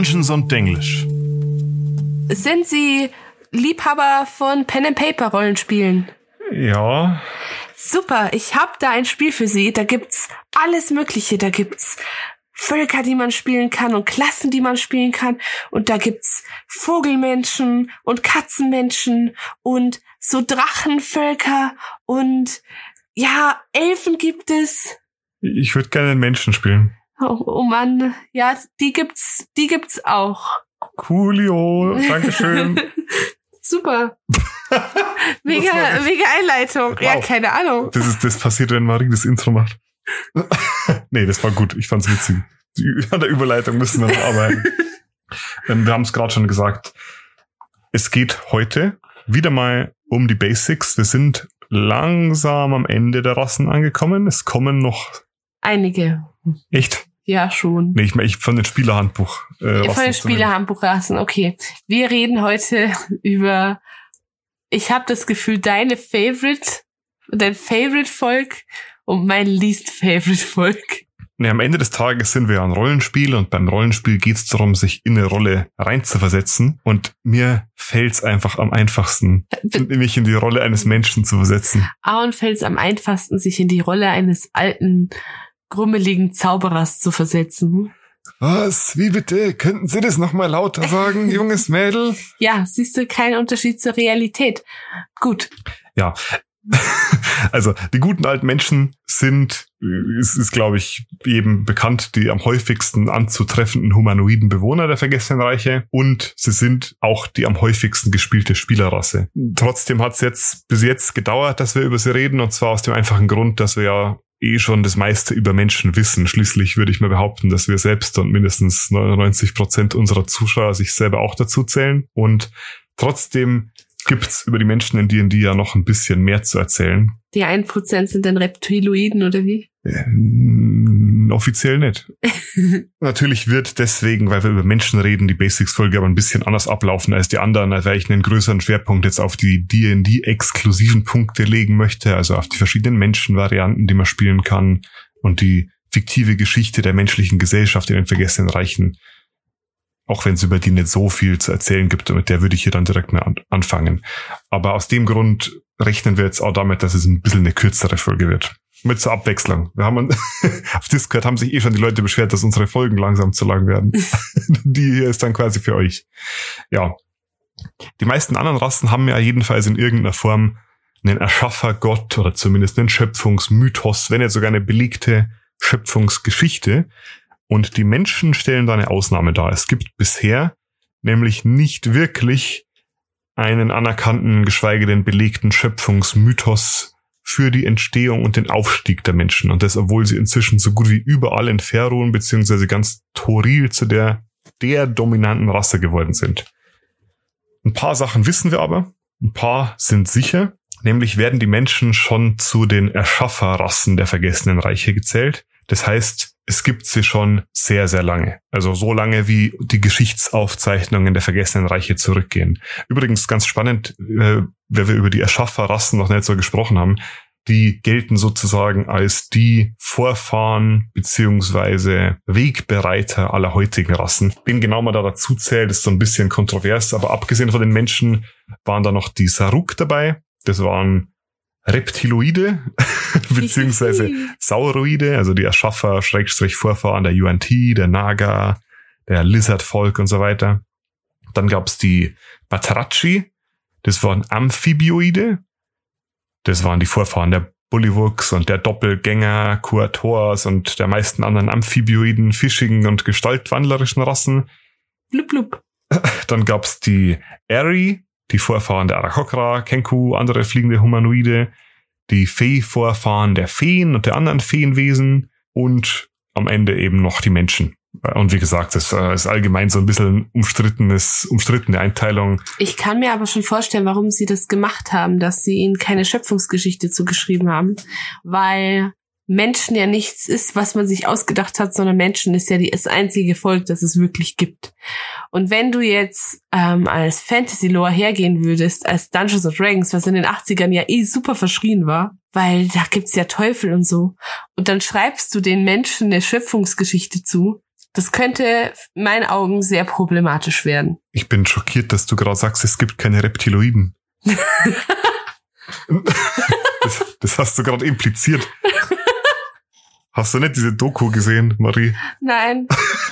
Dungeons und Denglisch. Sind Sie Liebhaber von Pen and Paper Rollenspielen? Ja. Super, ich hab da ein Spiel für Sie. Da gibt's alles Mögliche. Da gibt's Völker, die man spielen kann und Klassen, die man spielen kann. Und da gibt's Vogelmenschen und Katzenmenschen und so Drachenvölker und ja, Elfen gibt es. Ich würde gerne einen Menschen spielen. Oh, oh Mann, ja, die gibt's, die gibt's auch. Coolio, Dankeschön. Super. mega, mega Einleitung. Wow. Ja, keine Ahnung. Das ist, das passiert, wenn Marie das Intro macht. nee, das war gut. Ich fand's witzig. An der Überleitung müssen wir noch arbeiten. Wir haben es gerade schon gesagt. Es geht heute wieder mal um die Basics. Wir sind langsam am Ende der Rassen angekommen. Es kommen noch einige. Echt? Ja, schon. Nee, ich meine, ich von den Spielerhandbuch. Äh, von den Spielerhandbuchrassen, okay. Wir reden heute über, ich habe das Gefühl, deine Favorite, dein Favorite-Volk und mein least Favorite-Volk. Nee, am Ende des Tages sind wir ja ein Rollenspiel und beim Rollenspiel geht es darum, sich in eine Rolle reinzuversetzen. Und mir fällt es einfach am einfachsten, mich in die Rolle eines Menschen zu versetzen. Aaron fällt es am einfachsten, sich in die Rolle eines alten, grummeligen Zauberers zu versetzen. Was? Wie bitte? Könnten Sie das nochmal lauter sagen, junges Mädel? Ja, siehst du keinen Unterschied zur Realität. Gut. Ja, also die guten alten Menschen sind, ist, ist glaube ich, eben bekannt, die am häufigsten anzutreffenden humanoiden Bewohner der Vergessenen Reiche und sie sind auch die am häufigsten gespielte Spielerrasse. Trotzdem hat es jetzt bis jetzt gedauert, dass wir über sie reden und zwar aus dem einfachen Grund, dass wir ja eh schon das meiste über Menschen wissen. Schließlich würde ich mal behaupten, dass wir selbst und mindestens 99 Prozent unserer Zuschauer sich selber auch dazu zählen und trotzdem gibt's über die Menschen in D&D ja noch ein bisschen mehr zu erzählen. Die 1% sind dann Reptiloiden oder wie? Äh, offiziell nicht. Natürlich wird deswegen, weil wir über Menschen reden, die Basics-Folge aber ein bisschen anders ablaufen als die anderen, weil ich einen größeren Schwerpunkt jetzt auf die D&D-exklusiven Punkte legen möchte, also auf die verschiedenen Menschenvarianten, die man spielen kann und die fiktive Geschichte der menschlichen Gesellschaft in den vergessenen Reichen auch wenn es über die nicht so viel zu erzählen gibt, mit der würde ich hier dann direkt mal an anfangen. Aber aus dem Grund rechnen wir jetzt auch damit, dass es ein bisschen eine kürzere Folge wird. Mit zur Abwechslung. Wir haben auf Discord haben sich eh schon die Leute beschwert, dass unsere Folgen langsam zu lang werden. die hier ist dann quasi für euch. Ja. Die meisten anderen Rassen haben ja jedenfalls in irgendeiner Form einen Erschaffergott oder zumindest einen Schöpfungsmythos, wenn nicht sogar eine belegte Schöpfungsgeschichte. Und die Menschen stellen da eine Ausnahme dar. Es gibt bisher nämlich nicht wirklich einen anerkannten, geschweige denn belegten Schöpfungsmythos für die Entstehung und den Aufstieg der Menschen. Und das, obwohl sie inzwischen so gut wie überall in Ferun beziehungsweise ganz Toril zu der, der dominanten Rasse geworden sind. Ein paar Sachen wissen wir aber. Ein paar sind sicher. Nämlich werden die Menschen schon zu den Erschafferrassen der vergessenen Reiche gezählt. Das heißt, es gibt sie schon sehr, sehr lange. Also so lange, wie die Geschichtsaufzeichnungen der vergessenen Reiche zurückgehen. Übrigens ganz spannend, äh, weil wir über die Erschafferrassen noch nicht so gesprochen haben. Die gelten sozusagen als die Vorfahren beziehungsweise Wegbereiter aller heutigen Rassen. Wen genau man da dazu zählt, ist so ein bisschen kontrovers, aber abgesehen von den Menschen waren da noch die Saruk dabei. Das waren Reptiloide beziehungsweise Sauroide, also die Erschaffer, Schrägstrich Vorfahren der UNT, der Naga, der Lizard-Volk und so weiter. Dann gab's die Batrachi, das waren Amphibioide, das waren die Vorfahren der Bullywuchs und der Doppelgänger, Kuators und der meisten anderen amphibioiden, fischigen und gestaltwandlerischen Rassen. Blub, blub. Dann gab's die Eri, die Vorfahren der Arakokra, Kenku, andere fliegende Humanoide, die Fee-Vorfahren der Feen und der anderen Feenwesen und am Ende eben noch die Menschen. Und wie gesagt, das äh, ist allgemein so ein bisschen umstrittenes, umstrittene Einteilung. Ich kann mir aber schon vorstellen, warum sie das gemacht haben, dass sie ihnen keine Schöpfungsgeschichte zugeschrieben haben, weil Menschen ja nichts ist, was man sich ausgedacht hat, sondern Menschen ist ja die, das einzige Volk, das es wirklich gibt. Und wenn du jetzt ähm, als Fantasy-Lore hergehen würdest, als Dungeons of Dragons, was in den 80ern ja eh super verschrien war, weil da gibt's ja Teufel und so, und dann schreibst du den Menschen eine Schöpfungsgeschichte zu, Das könnte in meinen Augen sehr problematisch werden. Ich bin schockiert, dass du gerade sagst, es gibt keine Reptiloiden. das, das hast du gerade impliziert. Hast du nicht diese Doku gesehen, Marie? Nein.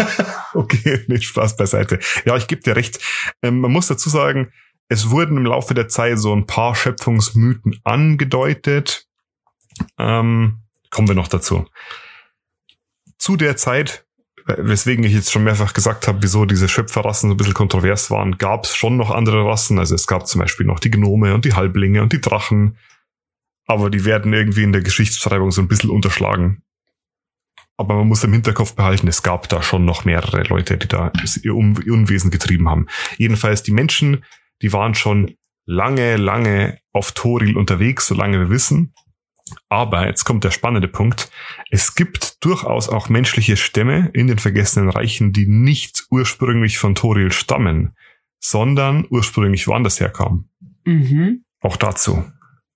okay, nicht Spaß beiseite. Ja, ich gebe dir recht. Ähm, man muss dazu sagen, es wurden im Laufe der Zeit so ein paar Schöpfungsmythen angedeutet. Ähm, kommen wir noch dazu. Zu der Zeit, weswegen ich jetzt schon mehrfach gesagt habe, wieso diese Schöpferrassen so ein bisschen kontrovers waren, gab es schon noch andere Rassen. Also es gab zum Beispiel noch die Gnome und die Halblinge und die Drachen. Aber die werden irgendwie in der Geschichtsschreibung so ein bisschen unterschlagen. Aber man muss im Hinterkopf behalten, es gab da schon noch mehrere Leute, die da ihr Unwesen getrieben haben. Jedenfalls die Menschen, die waren schon lange, lange auf Toril unterwegs, solange wir wissen. Aber jetzt kommt der spannende Punkt. Es gibt durchaus auch menschliche Stämme in den vergessenen Reichen, die nicht ursprünglich von Toril stammen, sondern ursprünglich woanders herkamen. Mhm. Auch dazu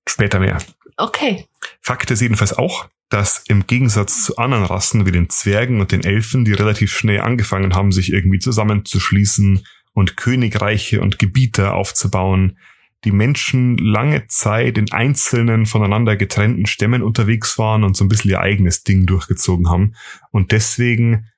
später mehr. Okay. Fakt ist jedenfalls auch, dass im Gegensatz zu anderen Rassen wie den Zwergen und den Elfen, die relativ schnell angefangen haben, sich irgendwie zusammenzuschließen und Königreiche und Gebiete aufzubauen, die Menschen lange Zeit in einzelnen voneinander getrennten Stämmen unterwegs waren und so ein bisschen ihr eigenes Ding durchgezogen haben und deswegen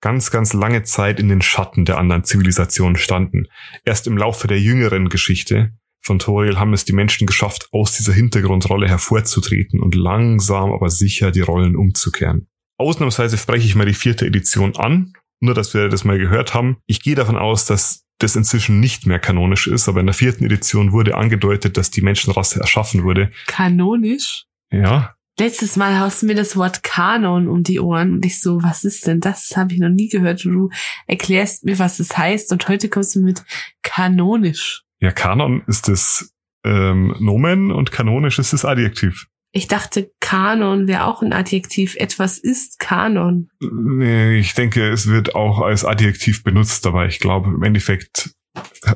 ganz, ganz lange Zeit in den Schatten der anderen Zivilisationen standen. Erst im Laufe der jüngeren Geschichte von Toriel haben es die Menschen geschafft, aus dieser Hintergrundrolle hervorzutreten und langsam aber sicher die Rollen umzukehren. Ausnahmsweise spreche ich mal die vierte Edition an, nur dass wir das mal gehört haben. Ich gehe davon aus, dass das inzwischen nicht mehr kanonisch ist, aber in der vierten Edition wurde angedeutet, dass die Menschenrasse erschaffen wurde. Kanonisch? Ja. Letztes Mal hast du mir das Wort Kanon um die Ohren und ich so, was ist denn das? Das habe ich noch nie gehört. Du erklärst mir, was das heißt und heute kommst du mit kanonisch. Ja, Kanon ist das ähm, Nomen und kanonisch ist das Adjektiv. Ich dachte, Kanon wäre auch ein Adjektiv. Etwas ist Kanon. Nee, ich denke, es wird auch als Adjektiv benutzt, aber ich glaube im Endeffekt.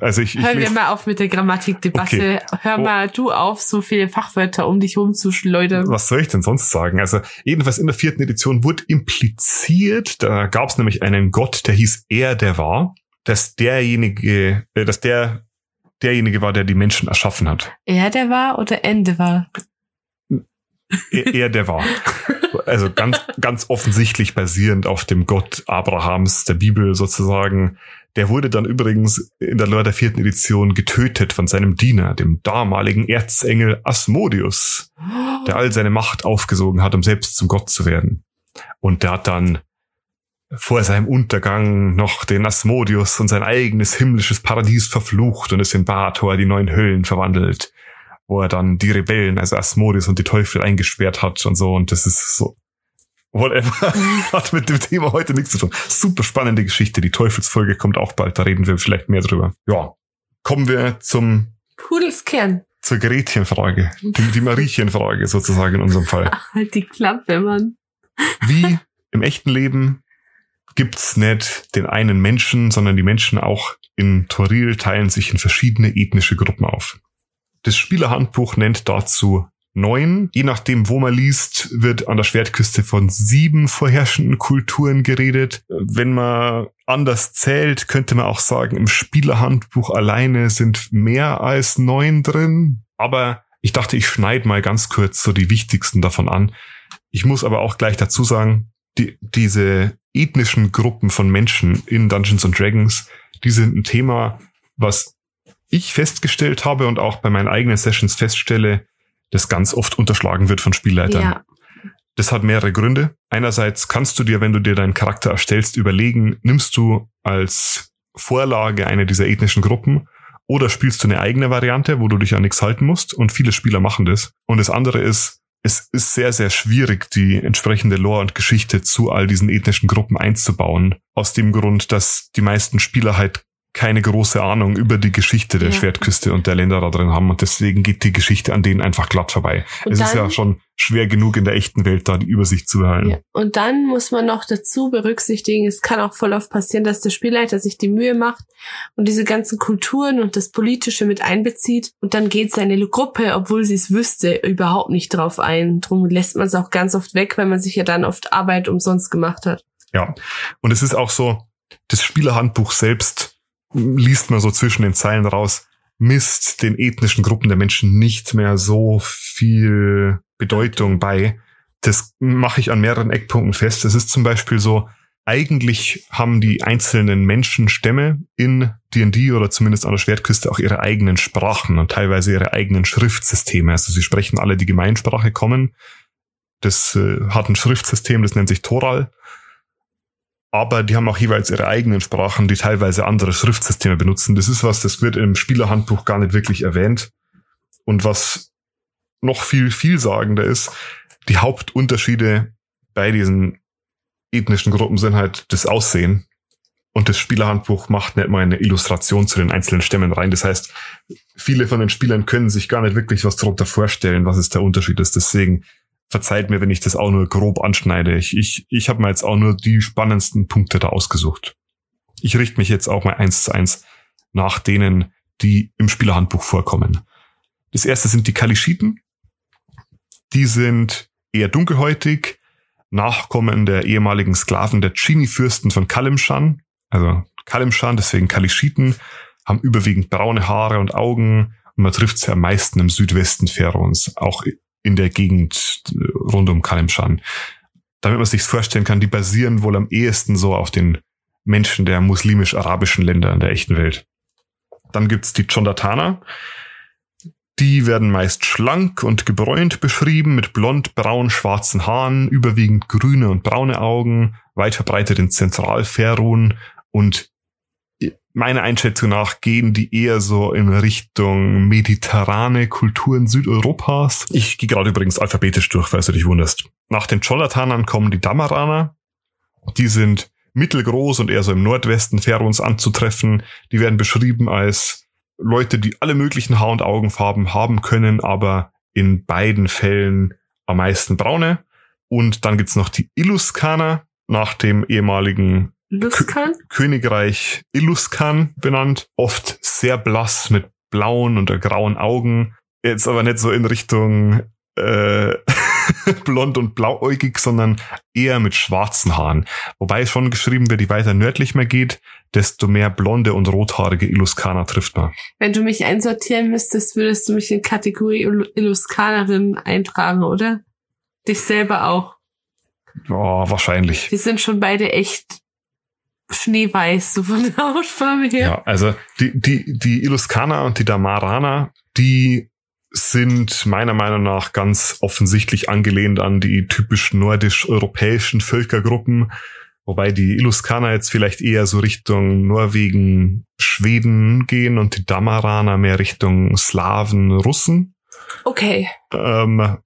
Also ich, Hören ich wir mal auf mit der Grammatikdebatte. Okay. Hör oh. mal du auf, so viele Fachwörter um dich rumzuschleudern. Was soll ich denn sonst sagen? Also jedenfalls in der vierten Edition wurde impliziert, da gab es nämlich einen Gott, der hieß Er, der war, dass derjenige, äh, dass der derjenige war, der die Menschen erschaffen hat. Er, der war oder Ende war? er der war. Also ganz, ganz offensichtlich basierend auf dem Gott Abrahams der Bibel sozusagen. Der wurde dann übrigens in der Lore der vierten Edition getötet von seinem Diener, dem damaligen Erzengel Asmodius, der all seine Macht aufgesogen hat, um selbst zum Gott zu werden. Und der hat dann vor seinem Untergang noch den Asmodius und sein eigenes himmlisches Paradies verflucht und es in Bathor die neuen Höllen verwandelt wo er dann die Rebellen, also Asmodis und die Teufel eingesperrt hat und so. Und das ist so, whatever, hat mit dem Thema heute nichts zu tun. Super spannende Geschichte. Die Teufelsfolge kommt auch bald, da reden wir vielleicht mehr drüber. Ja, kommen wir zum Pudelskern. Zur Gretchenfrage. Die, die Mariechenfrage sozusagen in unserem Fall. halt die Klappe, Mann. Wie im echten Leben gibt's nicht den einen Menschen, sondern die Menschen auch in Toril teilen sich in verschiedene ethnische Gruppen auf. Das Spielerhandbuch nennt dazu neun. Je nachdem, wo man liest, wird an der Schwertküste von sieben vorherrschenden Kulturen geredet. Wenn man anders zählt, könnte man auch sagen, im Spielerhandbuch alleine sind mehr als neun drin. Aber ich dachte, ich schneide mal ganz kurz so die wichtigsten davon an. Ich muss aber auch gleich dazu sagen, die, diese ethnischen Gruppen von Menschen in Dungeons and Dragons, die sind ein Thema, was ich festgestellt habe und auch bei meinen eigenen Sessions feststelle, das ganz oft unterschlagen wird von Spielleitern. Ja. Das hat mehrere Gründe. Einerseits kannst du dir, wenn du dir deinen Charakter erstellst, überlegen, nimmst du als Vorlage eine dieser ethnischen Gruppen oder spielst du eine eigene Variante, wo du dich an nichts halten musst und viele Spieler machen das. Und das andere ist, es ist sehr, sehr schwierig, die entsprechende Lore und Geschichte zu all diesen ethnischen Gruppen einzubauen. Aus dem Grund, dass die meisten Spieler halt keine große Ahnung über die Geschichte der ja. Schwertküste und der Länder da drin haben und deswegen geht die Geschichte an denen einfach glatt vorbei. Und es dann, ist ja schon schwer genug in der echten Welt da die Übersicht zu behalten. Ja. Und dann muss man noch dazu berücksichtigen, es kann auch voll oft passieren, dass der Spielleiter sich die Mühe macht und diese ganzen Kulturen und das Politische mit einbezieht und dann geht seine Gruppe, obwohl sie es wüsste, überhaupt nicht drauf ein. Drum lässt man es auch ganz oft weg, weil man sich ja dann oft Arbeit umsonst gemacht hat. Ja. Und es ist auch so, das Spielerhandbuch selbst liest man so zwischen den Zeilen raus, misst den ethnischen Gruppen der Menschen nicht mehr so viel Bedeutung bei. Das mache ich an mehreren Eckpunkten fest. Es ist zum Beispiel so, eigentlich haben die einzelnen Menschenstämme in D&D oder zumindest an der Schwertküste auch ihre eigenen Sprachen und teilweise ihre eigenen Schriftsysteme. Also sie sprechen alle die Gemeinsprache kommen. Das äh, hat ein Schriftsystem, das nennt sich Toral. Aber die haben auch jeweils ihre eigenen Sprachen, die teilweise andere Schriftsysteme benutzen. Das ist was, das wird im Spielerhandbuch gar nicht wirklich erwähnt. Und was noch viel vielsagender ist, die Hauptunterschiede bei diesen ethnischen Gruppen sind halt das Aussehen. Und das Spielerhandbuch macht nicht mal eine Illustration zu den einzelnen Stämmen rein. Das heißt, viele von den Spielern können sich gar nicht wirklich was darunter vorstellen, was es der Unterschied ist. Deswegen verzeiht mir, wenn ich das auch nur grob anschneide. Ich, ich, ich habe mir jetzt auch nur die spannendsten Punkte da ausgesucht. Ich richte mich jetzt auch mal eins zu eins nach denen, die im Spielerhandbuch vorkommen. Das erste sind die Kalischiten. Die sind eher dunkelhäutig, Nachkommen der ehemaligen Sklaven der Chini-Fürsten von Kalimshan, also Kalimshan, deswegen Kalischiten, haben überwiegend braune Haare und Augen und man trifft sie am meisten im Südwesten Pharaons, auch in der Gegend äh, rund um Kalimshan. Damit man sich vorstellen kann, die basieren wohl am ehesten so auf den Menschen der muslimisch-arabischen Länder in der echten Welt. Dann gibt's die Chondatana. Die werden meist schlank und gebräunt beschrieben, mit blond, braun, schwarzen Haaren, überwiegend grüne und braune Augen, weit verbreitet in Zentralferun und meiner Einschätzung nach gehen die eher so in Richtung mediterrane Kulturen Südeuropas. Ich gehe gerade übrigens alphabetisch durch, falls du dich wunderst. Nach den Cholatanern kommen die Damaraner. Die sind mittelgroß und eher so im Nordwesten Feruns anzutreffen. Die werden beschrieben als Leute, die alle möglichen Haar- und Augenfarben haben können, aber in beiden Fällen am meisten braune. Und dann gibt's noch die Illuskaner, nach dem ehemaligen Luskan? Königreich Illuskan benannt. Oft sehr blass mit blauen und grauen Augen. Jetzt aber nicht so in Richtung äh, blond und blauäugig, sondern eher mit schwarzen Haaren. Wobei schon geschrieben wird, je weiter nördlich man geht, desto mehr blonde und rothaarige Illuskaner trifft man. Wenn du mich einsortieren müsstest, würdest du mich in Kategorie Illuskanerin eintragen, oder? Dich selber auch. Oh, wahrscheinlich. Die sind schon beide echt schneeweiß, so von der Hautfarbe her. Ja, also die, die, die Illuskaner und die Damarana, die sind meiner Meinung nach ganz offensichtlich angelehnt an die typisch nordisch-europäischen Völkergruppen, wobei die Illuskaner jetzt vielleicht eher so Richtung Norwegen, Schweden gehen und die Damaraner mehr Richtung Slawen, Russen. Okay. Ähm,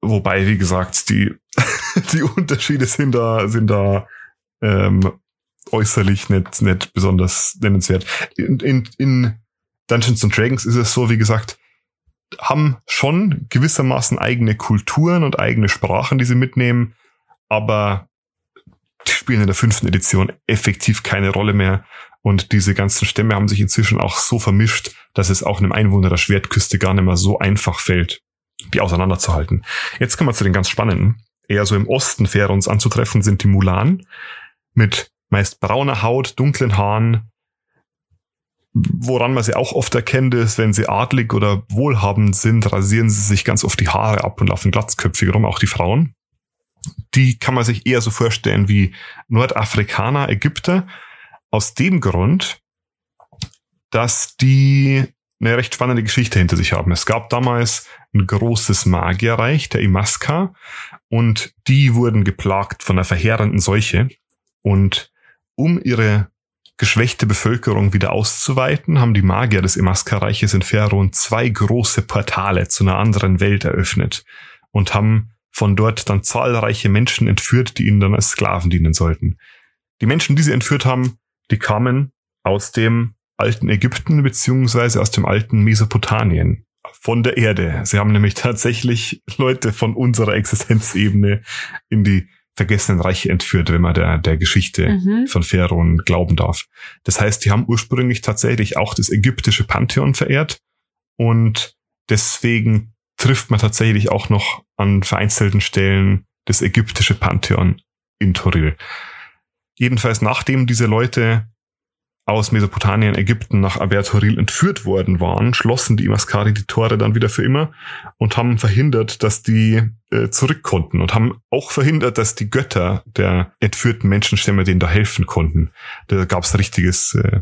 wobei, wie gesagt, die, die Unterschiede sind da, sind da ähm, äußerlich nicht, nicht besonders nennenswert. In, in, in Dungeons and Dragons ist es so, wie gesagt, haben schon gewissermaßen eigene Kulturen und eigene Sprachen, die sie mitnehmen, aber die spielen in der fünften Edition effektiv keine Rolle mehr. Und diese ganzen Stämme haben sich inzwischen auch so vermischt, dass es auch einem Einwohner der Schwertküste gar nicht mehr so einfach fällt, die auseinanderzuhalten. Jetzt kommen wir zu den ganz spannenden. Eher so im Osten fair uns anzutreffen sind die Mulan mit meist brauner Haut, dunklen Haaren, Woran man sie auch oft erkennt, ist, wenn sie adlig oder wohlhabend sind, rasieren sie sich ganz oft die Haare ab und laufen glatzköpfig rum, auch die Frauen. Die kann man sich eher so vorstellen wie Nordafrikaner, Ägypter. Aus dem Grund, dass die eine recht spannende Geschichte hinter sich haben. Es gab damals ein großes Magierreich, der Imaska, und die wurden geplagt von einer verheerenden Seuche. Und um ihre geschwächte Bevölkerung wieder auszuweiten, haben die Magier des Emaska-Reiches in Ferron zwei große Portale zu einer anderen Welt eröffnet und haben von dort dann zahlreiche Menschen entführt, die ihnen dann als Sklaven dienen sollten. Die Menschen, die sie entführt haben, die kamen aus dem alten Ägypten beziehungsweise aus dem alten Mesopotamien, von der Erde. Sie haben nämlich tatsächlich Leute von unserer Existenzebene in die vergessenen Reiche entführt, wenn man der, der Geschichte mhm. von Pharaon glauben darf. Das heißt, die haben ursprünglich tatsächlich auch das ägyptische Pantheon verehrt und deswegen trifft man tatsächlich auch noch an vereinzelten Stellen das ägyptische Pantheon in Toril. Jedenfalls, nachdem diese Leute aus Mesopotamien, Ägypten nach Abertoril entführt worden waren, schlossen die Imaskari die Tore dann wieder für immer und haben verhindert, dass die äh, zurück konnten und haben auch verhindert, dass die Götter der entführten Menschenstämme denen da helfen konnten. Da gab's richtiges äh,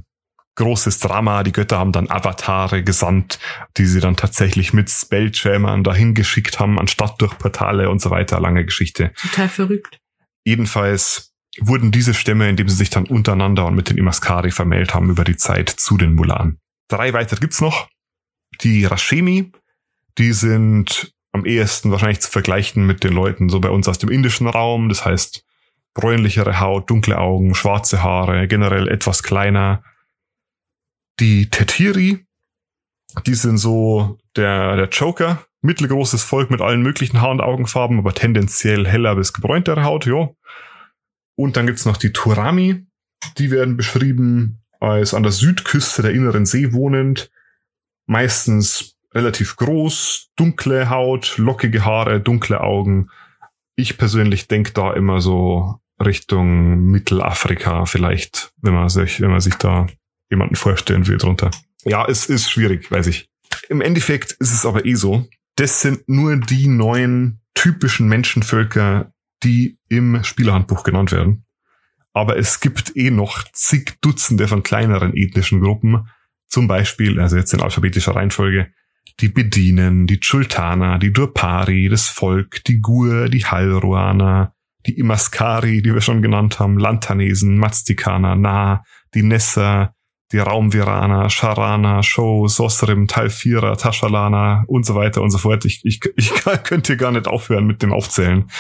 großes Drama. Die Götter haben dann Avatare gesandt, die sie dann tatsächlich mit Spelljammern dahin geschickt haben, anstatt durch Portale und so weiter. Lange Geschichte. Total verrückt. Jedenfalls wurden diese Stämme, indem sie sich dann untereinander und mit den Imaskari vermählt haben, über die Zeit zu den Mulan. Drei weitere gibt's noch. Die Rashemi, die sind am ehesten wahrscheinlich zu vergleichen mit den Leuten so bei uns aus dem indischen Raum. Das heißt, bräunlichere Haut, dunkle Augen, schwarze Haare, generell etwas kleiner. Die Tetiri, die sind so der, der Joker, mittelgroßes Volk mit allen möglichen Haar- und Augenfarben, aber tendenziell heller bis gebräuntere Haut, jo. Und dann gibt's noch die Turami. Die werden beschrieben als an der Südküste der inneren See wohnend. Meistens relativ groß, dunkle Haut, lockige Haare, dunkle Augen. Ich persönlich denke da immer so Richtung Mittelafrika vielleicht, wenn man sich, wenn man sich da jemanden vorstellen will drunter. Ja, es ist schwierig, weiß ich. Im Endeffekt ist es aber eh so. Das sind nur die neuen typischen Menschenvölker, die im Spielerhandbuch genannt werden. Aber es gibt eh noch zig Dutzende von kleineren ethnischen Gruppen. Zum Beispiel, also jetzt in alphabetischer Reihenfolge, die Bedinen, die Chultana, die Durpari, das Volk, die Gur, die Halruaner, die Imaskari, die wir schon genannt haben, Lantanesen, Mazdikaner, Na, die Nessa, die Raumviraner, Sharana, Show, Sosrim, Talfira, Tashalana und so weiter und so fort. Ich, ich, ich könnte gar nicht aufhören mit dem Aufzählen.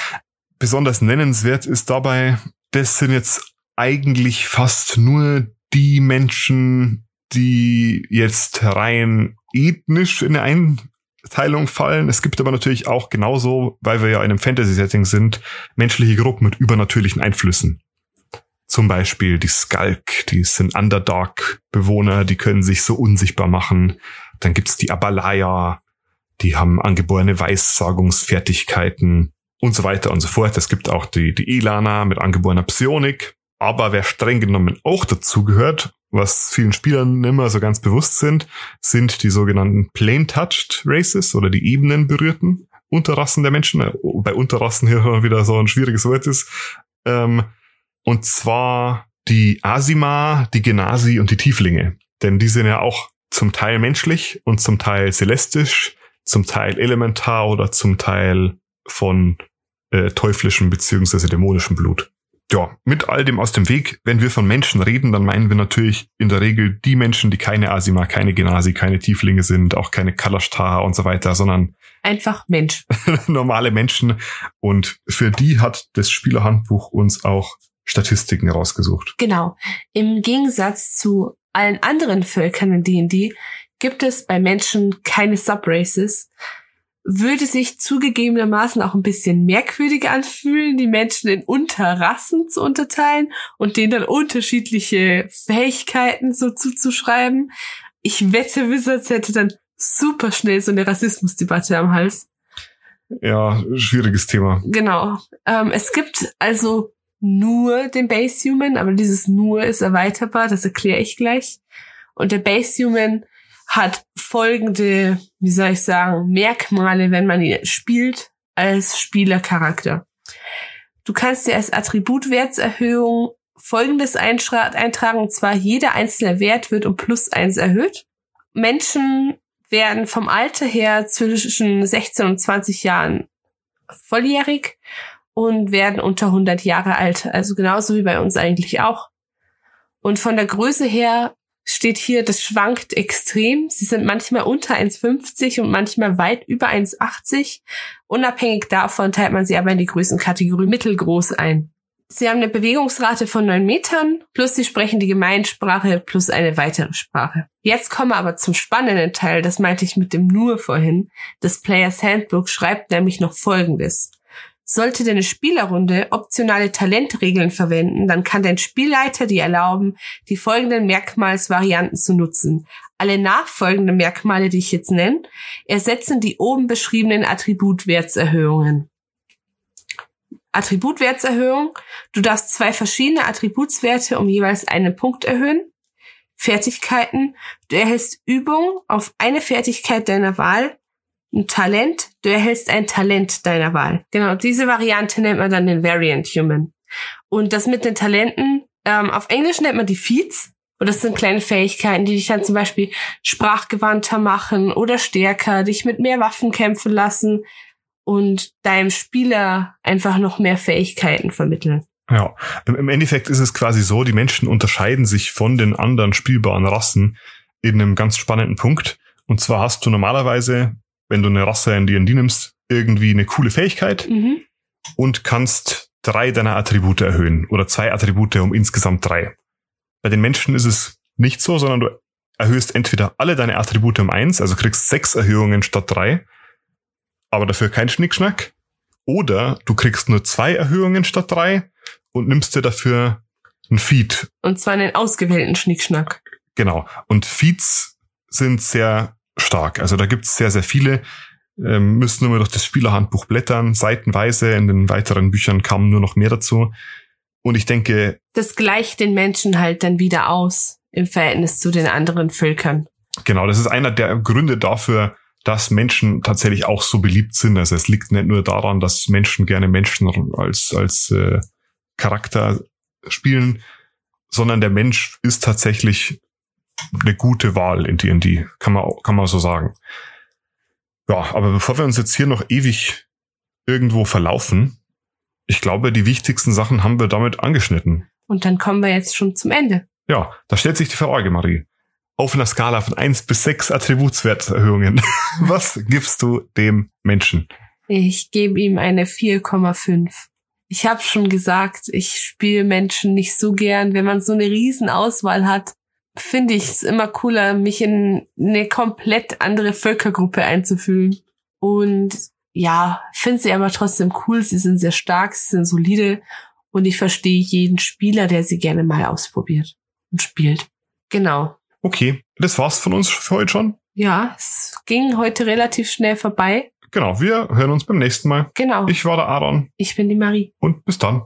Besonders nennenswert ist dabei, das sind jetzt eigentlich fast nur die Menschen, die jetzt rein ethnisch in eine Einteilung fallen. Es gibt aber natürlich auch genauso, weil wir ja in einem Fantasy-Setting sind, menschliche Gruppen mit übernatürlichen Einflüssen. Zum Beispiel die Skulk, die sind Underdark-Bewohner, die können sich so unsichtbar machen. Dann gibt's die Abalaya, die haben angeborene Weissagungsfertigkeiten und so weiter und so fort. Es gibt auch die, die Elana mit angeborener Psionik. Aber wer streng genommen auch dazugehört, was vielen Spielern immer so ganz bewusst sind, sind die sogenannten Plane-Touched Races oder die ebenenberührten Unterrassen der Menschen. Äh, bei Unterrassen hier wieder so ein schwieriges Wort ist. Ähm, und zwar die Asima, die Genasi und die Tieflinge. Denn die sind ja auch zum Teil menschlich und zum Teil celestisch, zum Teil elementar oder zum Teil von äh, teuflischem beziehungsweise dämonischem Blut. Ja, mit all dem aus dem Weg, wenn wir von Menschen reden, dann meinen wir natürlich in der Regel die Menschen, die keine Asima, keine Genasi, keine Tieflinge sind, auch keine Kalashtar und so weiter, sondern einfach Mensch. normale Menschen. Und für die hat das Spielerhandbuch uns auch Statistiken rausgesucht. Genau. Im Gegensatz zu allen anderen Völkern in D&D gibt es bei Menschen keine Subraces, würde sich zugegebenermaßen auch ein bisschen merkwürdig anfühlen, die Menschen in Unterrassen zu unterteilen und denen dann unterschiedliche Fähigkeiten so zuzuschreiben. Ich wette, Wizards hätte dann super schnell so eine Rassismusdebatte am Hals. Ja, schwieriges Thema. Genau. Ähm, es gibt also nur den Base Human, aber dieses nur ist erweiterbar, das erkläre ich gleich. Und der Base Human hat folgende, wie soll ich sagen, Merkmale, wenn man ihn spielt als Spielercharakter. Du kannst dir als Attributwertserhöhung folgendes eintragen, und zwar jeder einzelne Wert wird um plus eins erhöht. Menschen werden vom Alter her zwischen 16 und 20 Jahren volljährig und werden unter 100 Jahre alt, also genauso wie bei uns eigentlich auch. Und von der Größe her steht hier, das schwankt extrem. Sie sind manchmal unter 1,50 und manchmal weit über 1,80. Unabhängig davon teilt man sie aber in die Größenkategorie mittelgroß ein. Sie haben eine Bewegungsrate von 9 Metern, plus sie sprechen die Gemeinsprache plus eine weitere Sprache. Jetzt kommen wir aber zum spannenden Teil, das meinte ich mit dem nur vorhin. Das Players Handbook schreibt nämlich noch Folgendes. Sollte deine Spielerrunde optionale Talentregeln verwenden, dann kann dein Spielleiter dir erlauben, die folgenden Merkmalsvarianten zu nutzen. Alle nachfolgenden Merkmale, die ich jetzt nenne, ersetzen die oben beschriebenen Attributwertserhöhungen. Attributwertserhöhung. Du darfst zwei verschiedene Attributswerte um jeweils einen Punkt erhöhen. Fertigkeiten. Du erhältst Übung auf eine Fertigkeit deiner Wahl. Ein Talent. Du erhältst ein Talent deiner Wahl. Genau, diese Variante nennt man dann den Variant Human. Und das mit den Talenten, ähm, auf Englisch nennt man die Feats. Und das sind kleine Fähigkeiten, die dich dann zum Beispiel sprachgewandter machen oder stärker, dich mit mehr Waffen kämpfen lassen und deinem Spieler einfach noch mehr Fähigkeiten vermitteln. Ja, im Endeffekt ist es quasi so, die Menschen unterscheiden sich von den anderen spielbaren Rassen in einem ganz spannenden Punkt. Und zwar hast du normalerweise, wenn du eine Rasse in D&D nimmst, irgendwie eine coole Fähigkeit mhm. und kannst drei deiner Attribute erhöhen oder zwei Attribute um insgesamt drei. Bei den Menschen ist es nicht so, sondern du erhöhst entweder alle deine Attribute um eins, also kriegst sechs Erhöhungen statt drei, aber dafür kein Schnickschnack. Oder du kriegst nur zwei Erhöhungen statt drei und nimmst dir dafür ein Feed. Und zwar einen ausgewählten Schnickschnack. Genau. Und Feeds sind sehr stark. Also da gibt es sehr, sehr viele. Ähm, müssen nur mal durch das Spielerhandbuch blättern, seitenweise. In den weiteren Büchern kamen nur noch mehr dazu. Und ich denke. Das gleicht den Menschen halt dann wieder aus im Verhältnis zu den anderen Völkern. Genau, das ist einer der Gründe dafür, dass Menschen tatsächlich auch so beliebt sind. Also es liegt nicht nur daran, dass Menschen gerne Menschen als, als äh, Charakter spielen, sondern der Mensch ist tatsächlich eine gute Wahl in D&D, kann man, kann man so sagen. Ja, aber bevor wir uns jetzt hier noch ewig irgendwo verlaufen, ich glaube, die wichtigsten Sachen haben wir damit angeschnitten. Und dann kommen wir jetzt schon zum Ende. Ja, da stellt sich die Frage, Marie. Auf einer Skala von eins bis sechs Attributswerterhöhungen, was gibst du dem Menschen? Ich gebe ihm eine 4,5. Ich habe schon gesagt, ich spiele Menschen nicht so gern. Wenn man so eine Riesenauswahl hat, finde ich es immer cooler, mich in eine komplett andere Völkergruppe einzufühlen. Und ja, finde sie aber trotzdem cool. Sie sind sehr stark, sie sind solide und ich verstehe jeden Spieler, der sie gerne mal ausprobiert und spielt. Genau. Okay, das war's von uns für heute schon. Ja, es ging heute relativ schnell vorbei. Genau, wir hören uns beim nächsten Mal. Genau. Ich war der Aaron. Ich bin die Marie. Und bis dann.